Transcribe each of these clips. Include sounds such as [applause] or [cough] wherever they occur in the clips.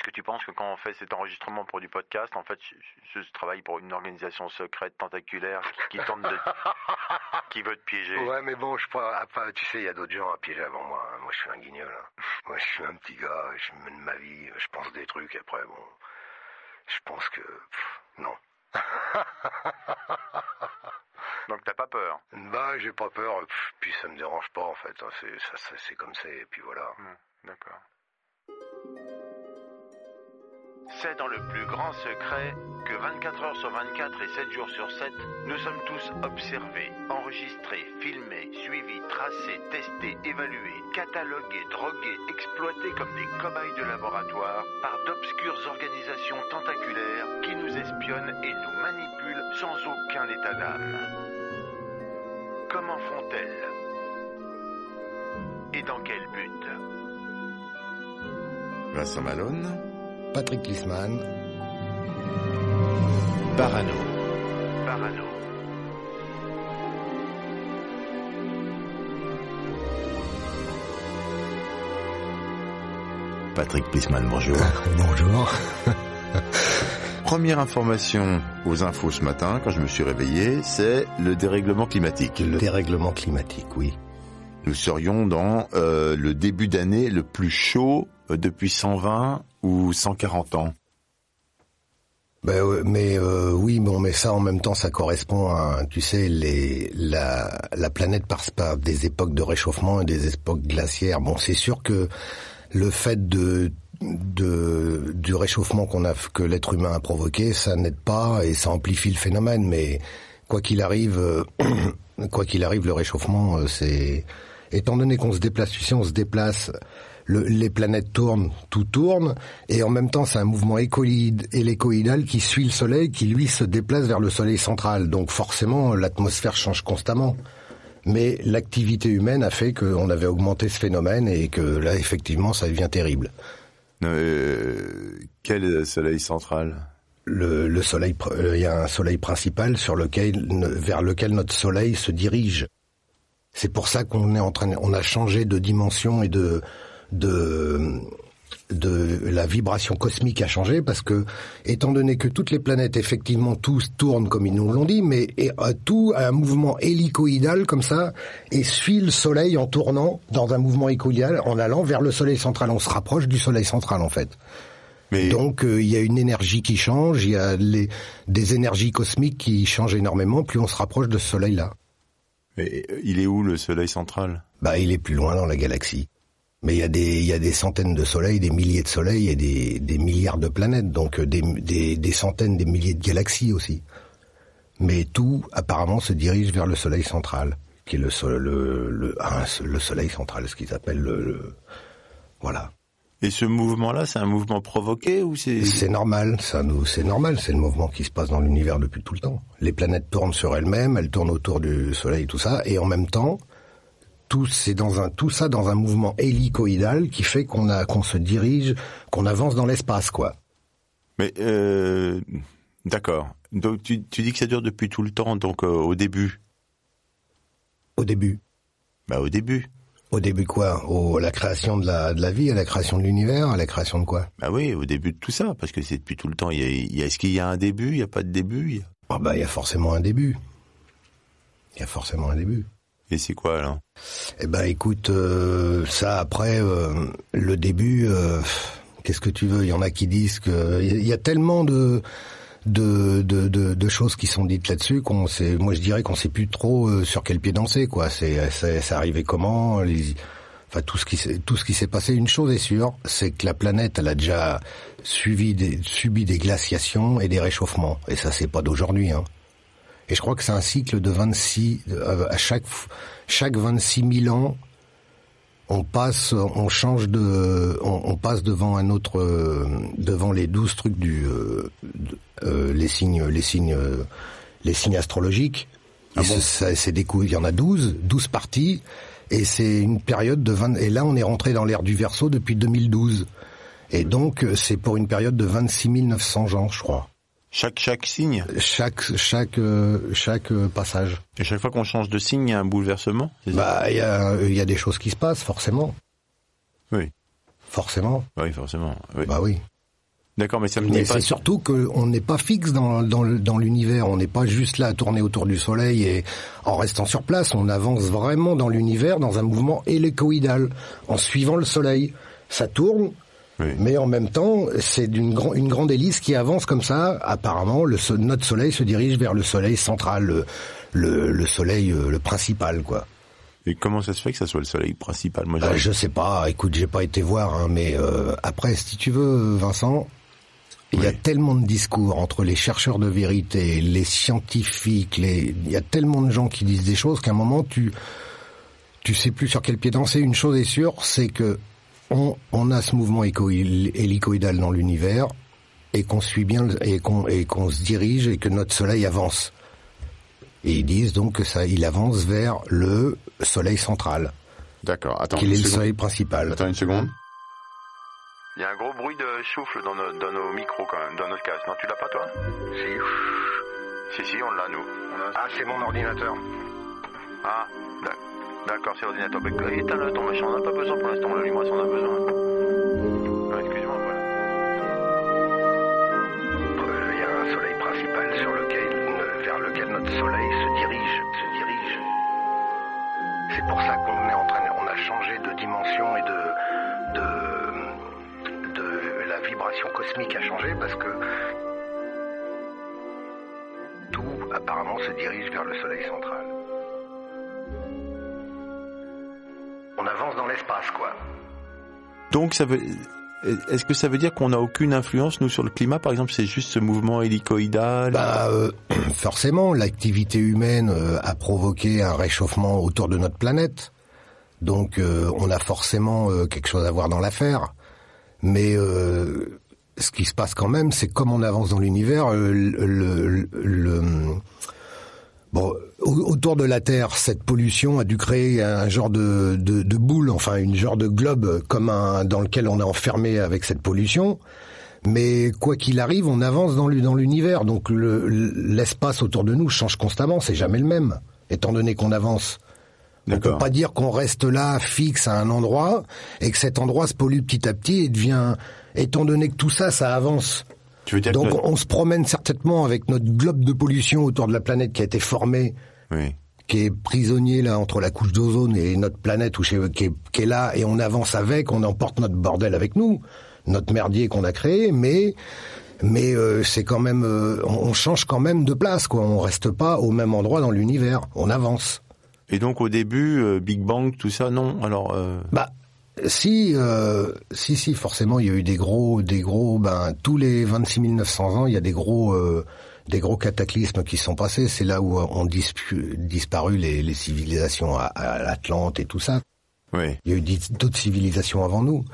Est-ce que tu penses que quand on fait cet enregistrement pour du podcast, en fait, je, je travaille pour une organisation secrète, tentaculaire, qui, qui tente de... [laughs] qui veut te piéger? Ouais, mais bon, je après, tu sais, il y a d'autres gens à piéger avant moi. hein. Moi, je suis un guignol. hein. Moi, je suis un petit gars, je mène ma vie, je pense des trucs, après, bon, je pense que, pff, non. [laughs] Donc t'as pas peur? Bah, j'ai pas peur, puis ça me dérange pas, en fait. hein. C'est comme c'est, et puis voilà. Hmm, D'accord. C'est dans le plus grand secret que 24 heures sur 24 et 7 jours sur 7, nous sommes tous observés, enregistrés, filmés, suivis, tracés, testés, évalués, catalogués, drogués, exploités comme des cobayes de laboratoire par d'obscures organisations tentaculaires qui nous espionnent et nous manipulent sans aucun état d'âme. Comment font-elles? Et dans quel but? Vincent Malone, Patrick Klisman, Parano. Parano. Patrick Plisman, bonjour. bonjour. [laughs] Première information aux infos ce matin, quand je me suis réveillé, c'est le dérèglement climatique. Le dérèglement climatique, oui. Nous serions dans euh, le début d'année le plus chaud depuis 120 ou 140 ans? Ben, ouais, mais euh, oui, bon, mais ça en même temps, ça correspond à, tu sais, les, la, la planète passe par des époques de réchauffement et des époques glaciaires. Bon, c'est sûr que le fait de, de du réchauffement qu'on a, que l'être humain a provoqué, ça n'aide pas et ça amplifie le phénomène. Mais quoi qu'il arrive, euh, [clears throat] quoi qu'il arrive, le réchauffement, euh, c'est étant donné qu'on se déplace, tu sais, on se déplace le- les planètes tournent, tout tourne, et en même temps c'est un mouvement écoïde, hélicoïdal qui suit le Soleil, qui lui se déplace vers le Soleil central. Donc forcément l'atmosphère change constamment. Mais l'activité humaine a fait qu'on avait augmenté ce phénomène et que là effectivement ça devient terrible. Euh, quel soleil central? Le, le soleil, euh, il y a un soleil principal sur lequel, vers lequel notre soleil se dirige. C'est pour ça qu'on est en train, on a changé de dimension et de, de, de la vibration cosmique a changé parce que, étant donné que toutes les planètes effectivement tous tournent comme ils nous l'ont dit, mais et, euh, tout a un mouvement hélicoïdal comme ça et suit le Soleil en tournant dans un mouvement hélicoïdal en allant vers le Soleil central. On se rapproche du Soleil central en fait. Mais Donc euh, il y a une énergie qui change, il y a les, des énergies cosmiques qui changent énormément, plus on se rapproche de ce soleil-là. mais, euh, il est où le soleil central? Bah il est plus loin dans la galaxie. Mais il y a des il y a des centaines de soleils, des milliers de soleils et des, des milliards de planètes, donc euh, des, des, des centaines, des milliers de galaxies aussi. Mais tout apparemment se dirige vers le soleil central, qui est le so- le le, ah, le soleil central, ce qu'ils appellent le, le- voilà. Et ce mouvement-là, c'est un mouvement provoqué ou c'est C'est normal, ça nous, c'est normal, c'est le mouvement qui se passe dans l'univers depuis tout le temps. Les planètes tournent sur elles-mêmes, elles tournent autour du Soleil, tout ça, et en même temps, tout c'est dans un tout ça dans un mouvement hélicoïdal qui fait qu'on a qu'on se dirige, qu'on avance dans l'espace, quoi. Mais euh, d'accord. Donc tu, tu dis que ça dure depuis tout le temps, donc euh, au début. Au début, Bah au début. au début quoi? Au à la création de la de la vie, à la création de l'univers, à la création de quoi? Bah oui, au début de tout ça, parce que c'est depuis tout le temps. Il y a, il y a- est-ce qu'il y a un début? Il y a pas de début? Il y a- Ah bah il y a forcément un début. Il y a forcément un début. Et c'est quoi alors? Eh ben écoute, euh, ça après euh, le début, euh, qu'est-ce que tu veux? Il y en a qui disent que il y a tellement de de, de, de, choses qui sont dites là-dessus qu'on sait. Moi je dirais qu'on sait plus trop euh, sur quel pied danser quoi. C'est c'est arrivé comment? Enfin tout ce qui tout ce qui s'est passé. Une chose est sûre, c'est que la planète elle a déjà suivi des, subi des glaciations et des réchauffements. Et ça c'est pas d'aujourd'hui. Hein. Et je crois que c'est un cycle de 26 euh, à chaque chaque 26 000 ans, on passe, on change de, on, on passe devant un autre, euh, devant les douze trucs du, euh, euh, les signes, les signes, euh, les signes astrologiques. Ah bon c'est- ça- c'est des coups, il y en a 12, 12 parties, et c'est une période de 20, et là on est rentré dans l'ère du Verseau depuis 2012. Et donc euh, c'est pour une période de 26 900 ans, je crois. Chaque chaque signe. Chaque chaque euh, chaque euh, passage. Et chaque fois qu'on change de signe, il y a un bouleversement. Bah il y a il y a des choses qui se passent forcément, Oui. forcément. Oui, forcément. Oui. Bah oui. D'accord, mais ça me Mais dit pas. c'est surtout qu'on n'est pas fixe dans, dans, dans l'univers. On n'est pas juste là à tourner autour du Soleil et en restant sur place. On avance vraiment dans l'univers dans un mouvement hélicoïdal, en suivant le Soleil. Ça tourne, Oui. mais en même temps, c'est d'une grand- une grande hélice qui avance comme ça. Apparemment, le, notre Soleil se dirige vers le Soleil central, le, le, le Soleil euh, le principal, quoi. Et comment ça se fait que ça soit le soleil principal? Moi, Euh, je sais pas, écoute, j'ai pas été voir, hein, mais euh, après, si tu veux, Vincent, il y a tellement de discours entre les chercheurs de vérité, les scientifiques, les, il y a tellement de gens qui disent des choses qu'à un moment tu, tu sais plus sur quel pied danser. Une chose est sûre, c'est que on, on a ce mouvement hélicoïdal dans l'univers et qu'on suit bien et qu'on et qu'on se dirige et que notre soleil avance. Et ils disent donc que ça, il avance vers le soleil central, D'accord. Attends. qui est une le seconde. soleil principal. Attends une seconde. Il y a un gros bruit de souffle dans nos, dans nos micros quand même, dans notre casque. Non, tu l'as pas toi? Si. Si, si, on l'a nous. On a- Ah, c'est mon ordinateur. Ah, d'ac- d'accord, c'est l'ordinateur. Mais éteins-le ton machin, on n'a pas besoin pour l'instant, l'allume-moi si on a besoin. Ah, Excuse-moi, voilà. Il y a un soleil principal sur lequel, vers lequel notre soleil se dirige, se dirige. C'est pour ça qu'on est en train, on a changé de dimension et de, de, de la vibration cosmique a changé parce que tout apparemment se dirige vers le soleil central. On avance dans l'espace, quoi. Donc ça veut. Est-ce que ça veut dire qu'on n'a aucune influence nous sur le climat? Par exemple, c'est juste ce mouvement hélicoïdal? Bah, euh, [clears throat] forcément, l'activité humaine euh, a provoqué un réchauffement autour de notre planète. Donc, euh, on a forcément euh, quelque chose à voir dans l'affaire. Mais euh, ce qui se passe quand même, c'est comme on avance dans l'univers, euh, le, le- le- bon, autour de la Terre, cette pollution a dû créer un genre de, de, de boule, enfin une genre de globe comme un dans lequel on est enfermé avec cette pollution. Mais quoi qu'il arrive, on avance dans l'u- dans l'univers, donc le- l'espace autour de nous change constamment, c'est jamais le même, étant donné qu'on avance. On peut pas dire qu'on reste là fixe à un endroit et que cet endroit se pollue petit à petit et devient, étant donné que tout ça, ça avance. Tu veux dire Donc que... on se promène certainement avec notre globe de pollution autour de la planète qui a été formée, Oui. qui est prisonnier là entre la couche d'ozone et notre planète où chez- qui, est, qui est là et on avance avec, on emporte notre bordel avec nous, notre merdier qu'on a créé, mais mais euh, c'est quand même, euh, on, on change quand même de place quoi. On reste pas au même endroit dans l'univers, on avance. Et donc au début, euh, Big Bang, tout ça, non? Alors. euh, Bah si, euh, si, si, forcément, il y a eu des gros, des gros, ben tous les 26 900 ans, il y a des gros, euh, des gros cataclysmes qui sont passés. C'est là où ont dispu- disparu les, les civilisations à, à l'Atlante et tout ça. Oui. Il y a eu d'autres civilisations avant nous.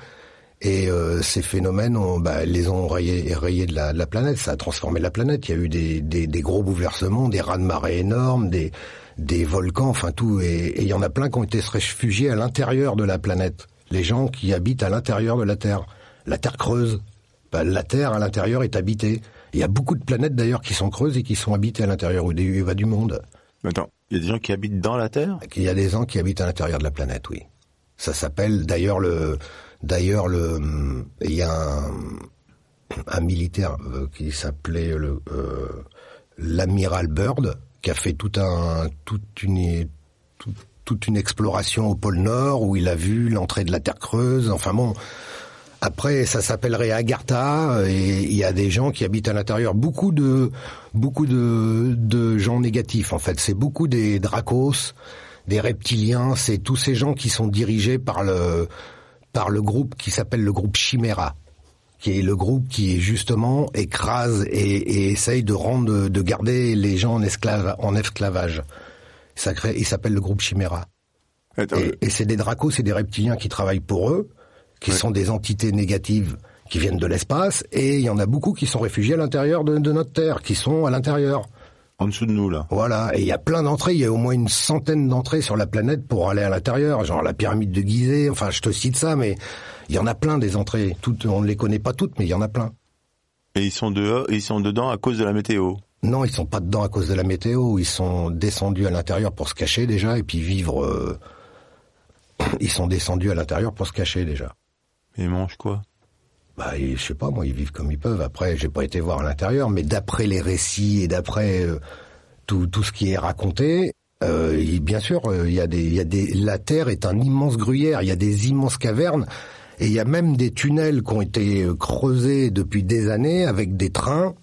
Et euh, ces phénomènes, ont, bah, les ont rayés, rayés de, la, de la planète. Ça a transformé la planète. Il y a eu des, des, des gros bouleversements, des raz-de-marée énormes, des, des volcans, enfin tout. Et et il y en a plein qui ont été se réfugiés à l'intérieur de la planète. Les gens qui habitent à l'intérieur de la Terre. La Terre creuse. Bah, la Terre à l'intérieur est habitée. Il y a beaucoup de planètes d'ailleurs qui sont creuses et qui sont habitées à l'intérieur ou des va du monde. Attends, il y a des gens qui habitent dans la Terre? Il y a des gens qui habitent à l'intérieur de la planète, oui. Ça s'appelle d'ailleurs le d'ailleurs le il y a un, un militaire euh, qui s'appelait le euh, l'amiral Byrd qui a fait tout un toute une tout- toute une exploration au pôle Nord où il a vu l'entrée de la Terre creuse. Enfin bon, après, ça s'appellerait Agartha et il y a des gens qui habitent à l'intérieur. Beaucoup de beaucoup de, de gens négatifs en fait. C'est beaucoup des Dracos, des reptiliens. C'est tous ces gens qui sont dirigés par le par le groupe qui s'appelle le groupe Chimera, qui est le groupe qui justement écrase et, essaye de rendre de garder les gens en esclavage. Ça crée, il s'appelle le groupe Chimera. Attends, Et, et c'est des dracos, c'est des reptiliens qui travaillent pour eux, qui Ouais. sont des entités négatives qui viennent de l'espace, et il y en a beaucoup qui sont réfugiés à l'intérieur de, de notre Terre, qui sont à l'intérieur. en dessous de nous là. Voilà, et il y a plein d'entrées, il y a au moins une centaine d'entrées sur la planète pour aller à l'intérieur, genre la pyramide de Gizeh, enfin je te cite ça, mais il y en a plein des entrées, toutes, on ne les connaît pas toutes, mais il y en a plein. Et ils sont dehors, ils sont dedans à cause de la météo. Non, ils sont pas dedans à cause de la météo. Ils sont descendus à l'intérieur pour se cacher déjà et puis vivre. euh, [clears throat] Ils sont descendus à l'intérieur pour se cacher déjà. Ils mangent quoi? Bah, et je sais pas, moi, ils vivent comme ils peuvent. Après, j'ai pas été voir à l'intérieur, mais d'après les récits et d'après euh, tout, tout ce qui est raconté, euh, bien sûr, euh, il y a des, il y a des, la Terre est un immense gruyère. Il y a des immenses cavernes et il y a même des tunnels qui ont été creusés depuis des années avec des trains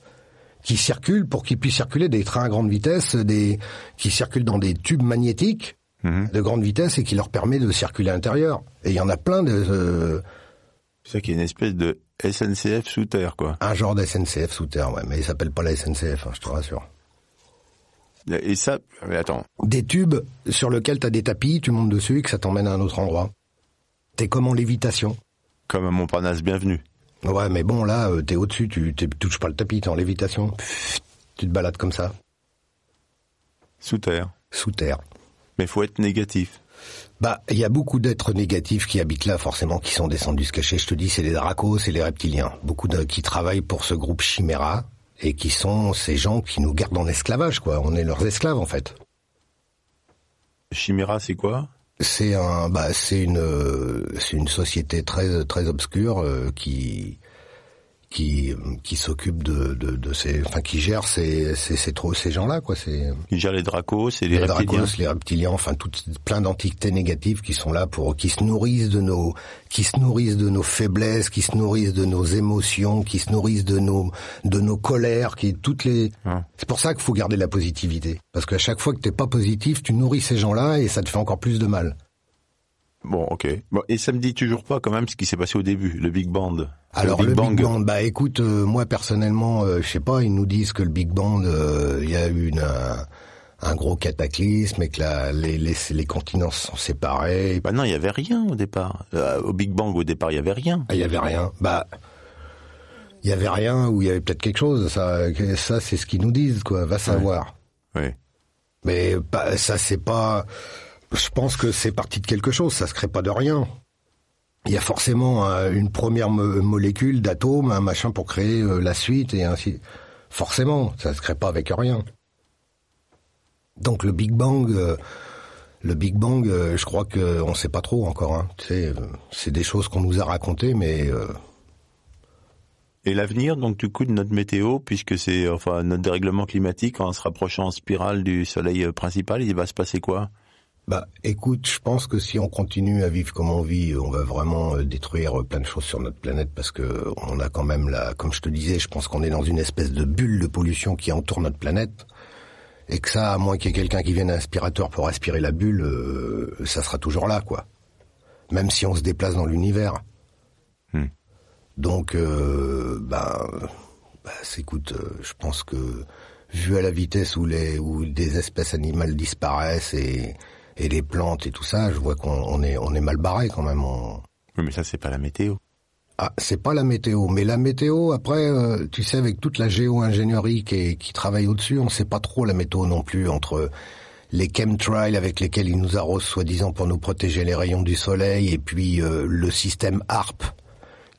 qui circulent pour qu'ils puissent circuler des trains à grande vitesse, des qui circulent dans des tubes magnétiques Mhm. de grande vitesse et qui leur permet de circuler à l'intérieur. Et il y en a plein de euh, C'est ça qui est une espèce de SNCF sous terre quoi. un genre de SNCF sous terre, ouais, mais il s'appelle pas la SNCF, hein, je te rassure. Et ça, mais attends, Des tubes sur lesquels tu as des tapis, tu montes dessus et que ça t'emmène à un autre endroit. T'es comme en lévitation. comme à Montparnasse, bienvenue. Ouais, mais bon, là, euh, t'es au-dessus, tu touches pas le tapis, t'es en lévitation. Tu te balades comme ça, Sous terre. sous terre. Mais faut être négatif. Bah, il y a beaucoup d'êtres négatifs qui habitent là, forcément, qui sont descendus se cacher. Je te dis, c'est les dracos, c'est les reptiliens. Beaucoup de, qui travaillent pour ce groupe Chimera et qui sont ces gens qui nous gardent en esclavage, quoi. On est leurs esclaves, en fait. Chimera, c'est quoi? C'est un, bah, c'est une, euh, c'est une société très, très obscure euh, qui, qui, qui s'occupe de, de, de ces, enfin, qui gère ces, ces, ces, trop- ces gens-là, quoi. C'est Ils gèrent les dracos, c'est les, les reptiliens. dracos, les reptiliens, enfin, toutes plein d'entités négatives qui sont là pour, qui se nourrissent de nos, qui se nourrissent de nos faiblesses, qui se nourrissent de nos émotions, qui se nourrissent de nos, de nos colères, qui toutes les. C'est pour ça qu'il faut garder la positivité, parce qu'à chaque fois que t'es pas positif, tu nourris ces gens-là et ça te fait encore plus de mal. Bon, ok. Bon, et ça me dit toujours pas quand même ce qui s'est passé au début, le Big Bang. Alors le Big Bang. bah écoute, euh, moi personnellement, euh, je sais pas, ils nous disent que le Big Bang, euh, il y a eu une, un, un gros cataclysme et que la, les, les, les continents se sont séparés. Bah non, il y avait rien au départ. Euh, au Big Bang, au départ, il y avait rien. Ah, Il y avait rien. Bah, il y avait rien ou il y avait peut-être quelque chose. Ça, ça c'est ce qu'ils nous disent, quoi. Va savoir. Oui. Mais bah, ça, c'est pas. Je pense que c'est parti de quelque chose. Ça se crée pas de rien. Il y a forcément euh, une première mo- molécule d'atome, un machin pour créer euh, la suite et ainsi. Forcément, ça se crée pas avec rien. Donc le Big Bang, euh, le Big Bang, je crois que on sait pas trop encore. Hein. C'est des choses qu'on nous a racontées, mais Et l'avenir, donc du coup, de notre météo, puisque c'est enfin notre dérèglement climatique, en se rapprochant en spirale du soleil principal, il va se passer quoi? Bah, écoute, je pense que si on continue à vivre comme on vit, on va vraiment euh, détruire euh, plein de choses sur notre planète parce que on a quand même la, comme je te disais, je pense qu'on est dans une espèce de bulle de pollution qui entoure notre planète et que ça, à moins qu'il y ait quelqu'un qui vienne à aspirateur pour aspirer la bulle, euh, ça sera toujours là, quoi. Même si on se déplace dans l'univers. Hmm. Donc, euh, bah, bah, c'est- écoute, euh, je pense que vu à la vitesse où les où des espèces animales disparaissent et et les plantes et tout ça, je vois qu'on on est on est mal barré quand même. On- Oui, mais ça, c'est pas la météo. Ah, c'est pas la météo, mais la météo après, euh, tu sais, avec toute la géo-ingénierie qui, est- qui travaille au-dessus, on sait pas trop la météo non plus entre les chemtrails avec lesquels ils nous arrosent soi-disant pour nous protéger les rayons du soleil et puis euh, le système HARP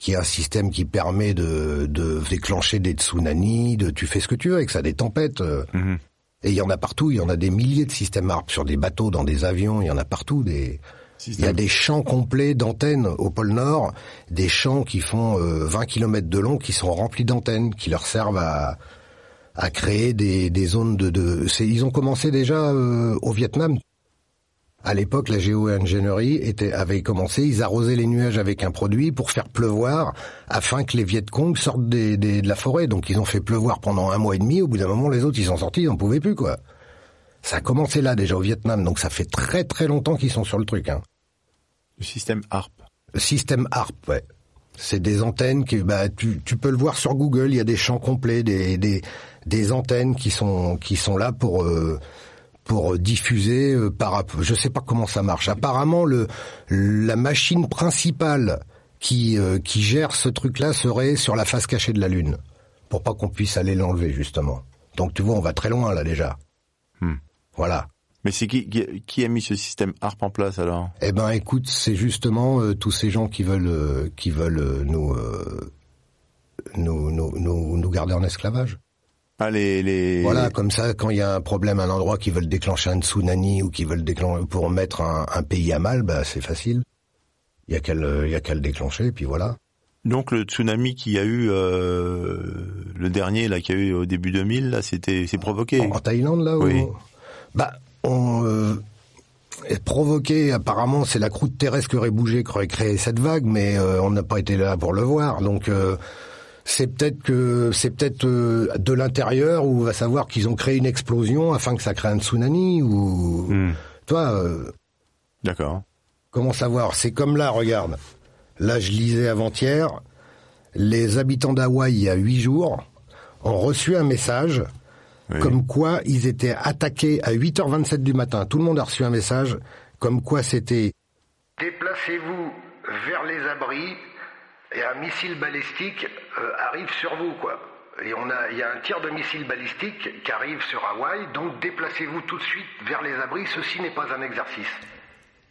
qui est un système qui permet de, de déclencher des tsunamis, de tu fais ce que tu veux avec ça, des tempêtes. euh, Mhm. Et il y en a partout, il y en a des milliers de systèmes HARP sur des bateaux, dans des avions, il y en a partout des il y a des champs complets d'antennes au pôle Nord, des champs qui font euh, 20 km de long, qui sont remplis d'antennes, qui leur servent à, à créer des, des zones de... de ils ont commencé déjà euh, au Vietnam. À l'époque, la géo-ingénierie était, avait commencé, ils arrosaient les nuages avec un produit pour faire pleuvoir, afin que les Viet Cong sortent des, des- de la forêt. Donc ils ont fait pleuvoir pendant un mois et demi, au bout d'un moment, les autres, ils sont sortis, ils n'en pouvaient plus, quoi. Ça a commencé là, déjà, au Vietnam, donc ça fait très très longtemps qu'ils sont sur le truc, hein. Le système HARP. Le Système HARP, ouais. C'est des antennes que bah tu, tu peux le voir sur Google, il y a des champs complets, des, des, des antennes qui sont qui sont là pour euh, pour diffuser euh, par je sais pas comment ça marche. Apparemment le la machine principale qui euh, qui gère ce truc-là serait sur la face cachée de la lune pour pas qu'on puisse aller l'enlever justement. Donc tu vois, on va très loin là déjà. Hmm. Voilà. Mais c'est qui, qui, a mis ce système ARP en place alors? Eh ben, écoute, c'est justement euh, tous ces gens qui veulent qui veulent nous, nous, nous nous nous garder en esclavage. Ah, les, les... Voilà, comme ça, quand il y a un problème à un endroit qui veulent déclencher un tsunami ou qui veulent déclencher pour mettre un, un pays à mal, bah c'est facile. Il y a qu'à le, il y a qu'à le déclencher, et puis voilà. Donc le tsunami qu'il y a eu, euh, le dernier là qu'il y a eu au début 2000, là, c'était, c'est provoqué. En, Thaïlande là. Oui. Bah, on euh, provoqué. Apparemment, c'est la croûte terrestre qui aurait bougé, qui aurait créé cette vague, mais euh, on n'a pas été là pour le voir. Donc euh, c'est peut-être que c'est peut-être euh, de l'intérieur où on va savoir qu'ils ont créé une explosion afin que ça crée un tsunami ou Hmm. toi euh, D'accord. comment savoir? C'est comme là regarde là je lisais avant-hier les habitants d'Hawaï il y a huit jours ont reçu un message Oui. comme quoi ils étaient attaqués à 8h27 du matin tout le monde a reçu un message comme quoi c'était déplacez-vous vers les abris et un missile balistique euh, arrive sur vous, quoi. Et on a, il y a un tir de missile balistique qui arrive sur Hawaï, donc déplacez-vous tout de suite vers les abris. Ceci n'est pas un exercice.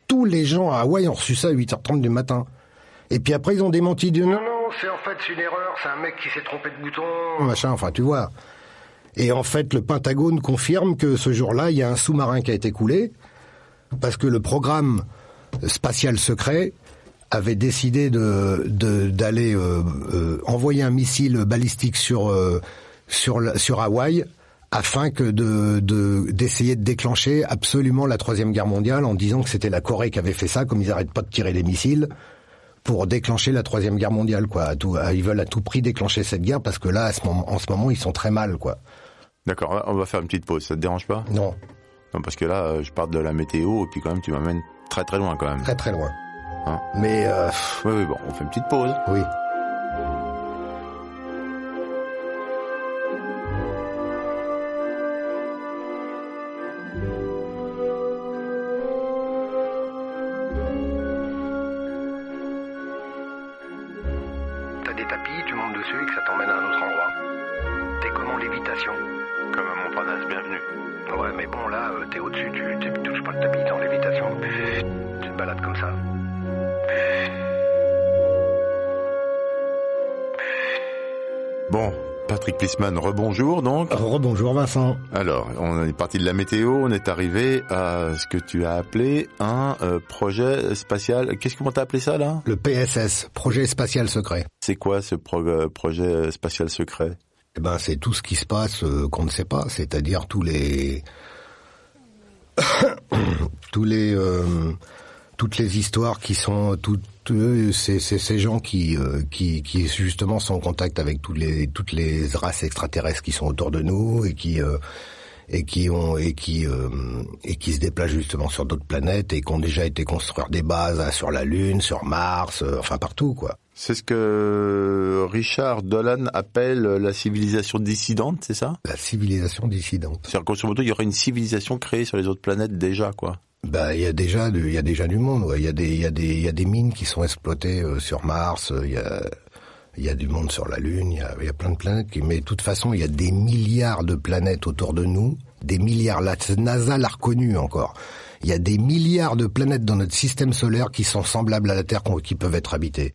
Tous les gens à Hawaï ont reçu ça à 8h30 du matin. Et puis après, ils ont démenti de non, non, c'est en fait une erreur, c'est un mec qui s'est trompé de bouton, machin, enfin, tu vois. Et en fait, le Pentagone confirme que ce jour-là, il y a un sous-marin qui a été coulé, parce que le programme spatial secret avait décidé de de- d'aller euh, euh, envoyer un missile balistique sur euh, sur sur Hawaï afin que de de- d'essayer de, déclencher absolument la troisième guerre mondiale en disant que c'était la Corée qui avait fait ça comme ils arrêtent pas de tirer des missiles pour déclencher la troisième guerre mondiale quoi À tout- à- ils veulent à tout prix déclencher cette guerre parce que là à ce moment en ce moment ils sont très mal quoi D'accord. On va faire une petite pause. Ça te dérange pas? Non Non, parce que là, je parle de la météo et puis quand même, tu m'amènes très très loin quand même. très très loin Hein. Mais euh, Oui, oui, bon, on fait une petite pause. oui Plisman, rebonjour donc. rebonjour Vincent. Alors, on est parti de la météo, on est arrivé à ce que tu as appelé un euh, projet spatial. Qu'est-ce que t'as appelé ça là? Le PSS projet spatial secret. C'est quoi ce pro- euh, projet spatial secret? Eh ben, c'est tout ce qui se passe euh, qu'on ne sait pas, c'est-à-dire tous les [coughs] tous les euh, toutes les histoires qui sont toutes c'est c'est ces gens qui euh, qui qui justement sont en contact avec toutes les toutes les races extraterrestres qui sont autour de nous et qui euh, et qui ont et qui euh, et qui se déplacent justement sur d'autres planètes et qui ont déjà été construire des bases hein, sur la Lune, sur Mars, euh, enfin partout quoi. C'est ce que Richard Dolan appelle la civilisation dissidente, c'est ça? La civilisation dissidente. C'est-à-dire grosso modo, il y aurait une civilisation créée sur les autres planètes déjà, quoi. Bah, il y a déjà, du- il y a déjà du monde. ouais. Il y a des, il y a des, il y a des mines qui sont exploitées euh, sur Mars. euh, Il y a, il y a du monde sur la Lune. Il y a, il y a plein de planètes. Qui, mais de toute façon, il y a des milliards de planètes autour de nous. Des milliards. La NASA l'a reconnu encore. Il y a des milliards de planètes dans notre système solaire qui sont semblables à la Terre, qui peuvent être habitées.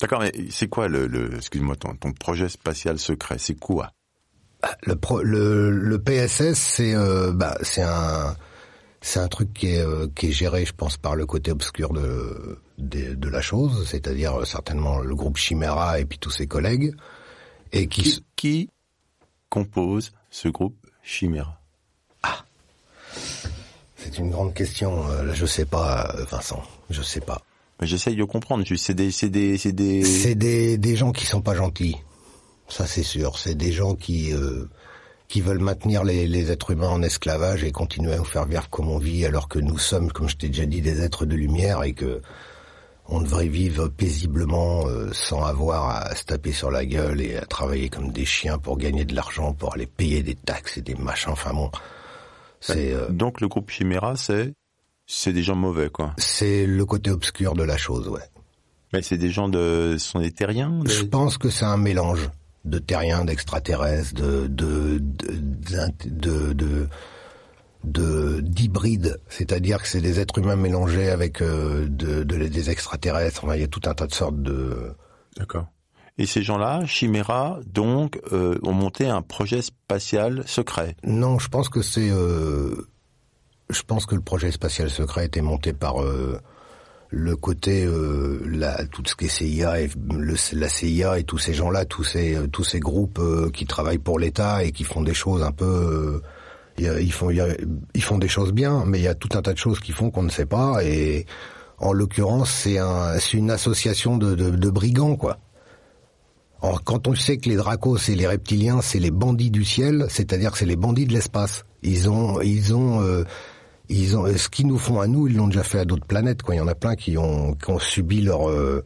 D'accord, mais c'est quoi le, le excuse-moi, ton, ton projet spatial secret C'est quoi? Le, pro, le, le PSS, c'est, euh, bah, c'est un, c'est un truc qui est, euh, qui est géré, je pense, par le côté obscur de, de, de la chose, c'est-à-dire euh, certainement le groupe Chimera et puis tous ses collègues, et qui, qui, qui compose ce groupe Chimera? C'est une grande question. euh, Là, je sais pas, Vincent, je sais pas. J'essaye de comprendre. C'est des, c'est des, c'est des. C'est des, des gens qui sont pas gentils, ça c'est sûr. C'est des gens qui, euh, qui veulent maintenir les, les êtres humains en esclavage et continuer à nous faire vivre comme on vit, alors que nous sommes, comme je t'ai déjà dit, des êtres de lumière et que on devrait vivre paisiblement euh, sans avoir à se taper sur la gueule et à travailler comme des chiens pour gagner de l'argent, pour aller payer des taxes et des machins. Enfin bon, C'est euh, Donc le groupe Chimera, c'est c'est des gens mauvais, quoi. c'est le côté obscur de la chose, ouais. Mais c'est des gens de, ce sont des terriens. des- Je pense que c'est un mélange de terriens, d'extraterrestres, de d'hybrides, c'est-à-dire que c'est des êtres humains mélangés avec euh, de, de- des extraterrestres. Enfin, il y a tout un tas de sortes de. D'accord. Et ces gens-là, Chimera, donc, euh, ont monté un projet spatial secret. Non, je pense que c'est. euh, je pense que le projet spatial secret était monté par le côté euh, la, tout ce qui est CIA, et le, la CIA et tous ces gens-là, tous ces tous ces groupes euh, qui travaillent pour l'État et qui font des choses un peu. euh, ils font ils font des choses bien, mais il y a tout un tas de choses qu'ils font qu'on ne sait pas et en l'occurrence c'est un c'est une association de, de, de brigands quoi. Alors, quand on sait que les dracos et les reptiliens, c'est les bandits du ciel, c'est-à-dire que c'est les bandits de l'espace. Ils ont, ils ont, euh, ils ont, ce qu'ils nous font à nous, ils l'ont déjà fait à d'autres planètes. Quoi. Il y en a plein qui ont, qui ont subi leur. euh,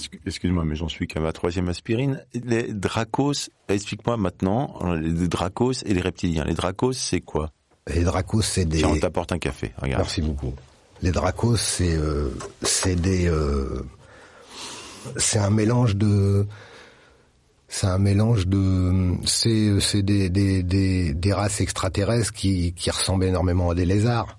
Excu- Excuse-moi, mais j'en suis qu'à ma troisième aspirine. Les Dracos, explique-moi maintenant, les Dracos et les reptiliens. Les Dracos, c'est quoi? Les dracos, c'est des. Tiens, on t'apporte un café, regarde. Merci beaucoup. Les dracos, c'est, euh, c'est des, euh, c'est un mélange de, c'est un mélange de, c'est, c'est des, des, des, des races extraterrestres qui, qui ressemblent énormément à des lézards.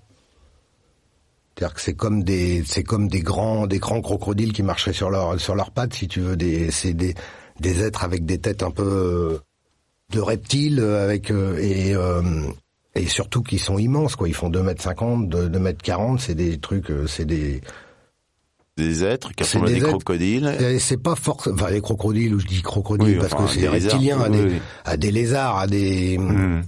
C'est-à-dire que c'est comme des, c'est comme des grands, des grands crocodiles qui marcheraient sur leurs, sur leurs pattes, si tu veux. Des, c'est des, des êtres avec des têtes un peu de reptiles, euh, avec euh, et euh, et surtout qui sont immenses, quoi. Ils font 2 mètres 50, 2 mètres 40, c'est des trucs, c'est des, Des êtres qui ressemblent à des êtres- crocodiles. c'est pas forcément, enfin les crocodiles, ou je dis crocodiles Oui, parce enfin, que c'est des lézards, reptilien, à, des, oui. à des lézards, à des, Hmm.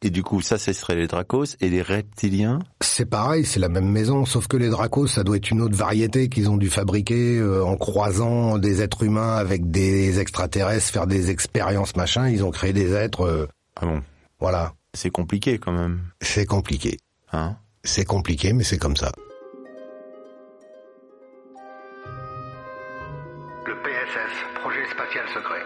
Et du coup, ça, ce serait les Dracos. Et les reptiliens C'est pareil, c'est la même maison, sauf que les dracos, ça doit être une autre variété qu'ils ont dû fabriquer euh, en croisant des êtres humains avec des extraterrestres, faire des expériences machin. Ils ont créé des êtres, euh, Ah bon voilà. C'est compliqué quand même. C'est compliqué. Hein? C'est compliqué, mais c'est comme ça. Secret.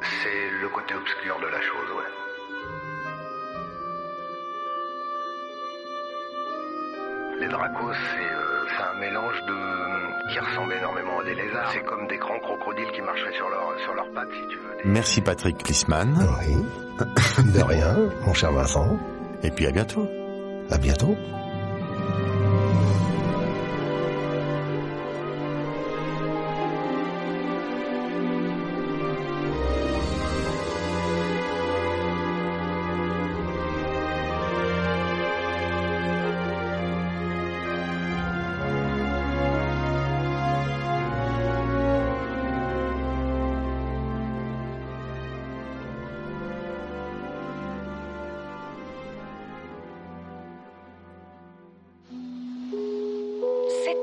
C'est le côté obscur de la chose, ouais. Les dracos, c'est euh, c'est un mélange de qui ressemble énormément à des lézards. C'est comme des grands crocodiles qui marcheraient sur leurs sur leurs pattes, si tu veux. Des- Merci Patrick Klisman. Oui. De rien, mon cher Vincent. Et puis à bientôt. À bientôt.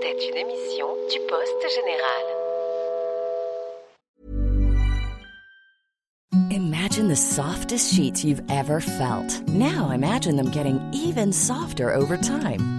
C'était une émission du Poste Général. Imagine the softest sheets you've ever felt. Now imagine them getting even softer over time.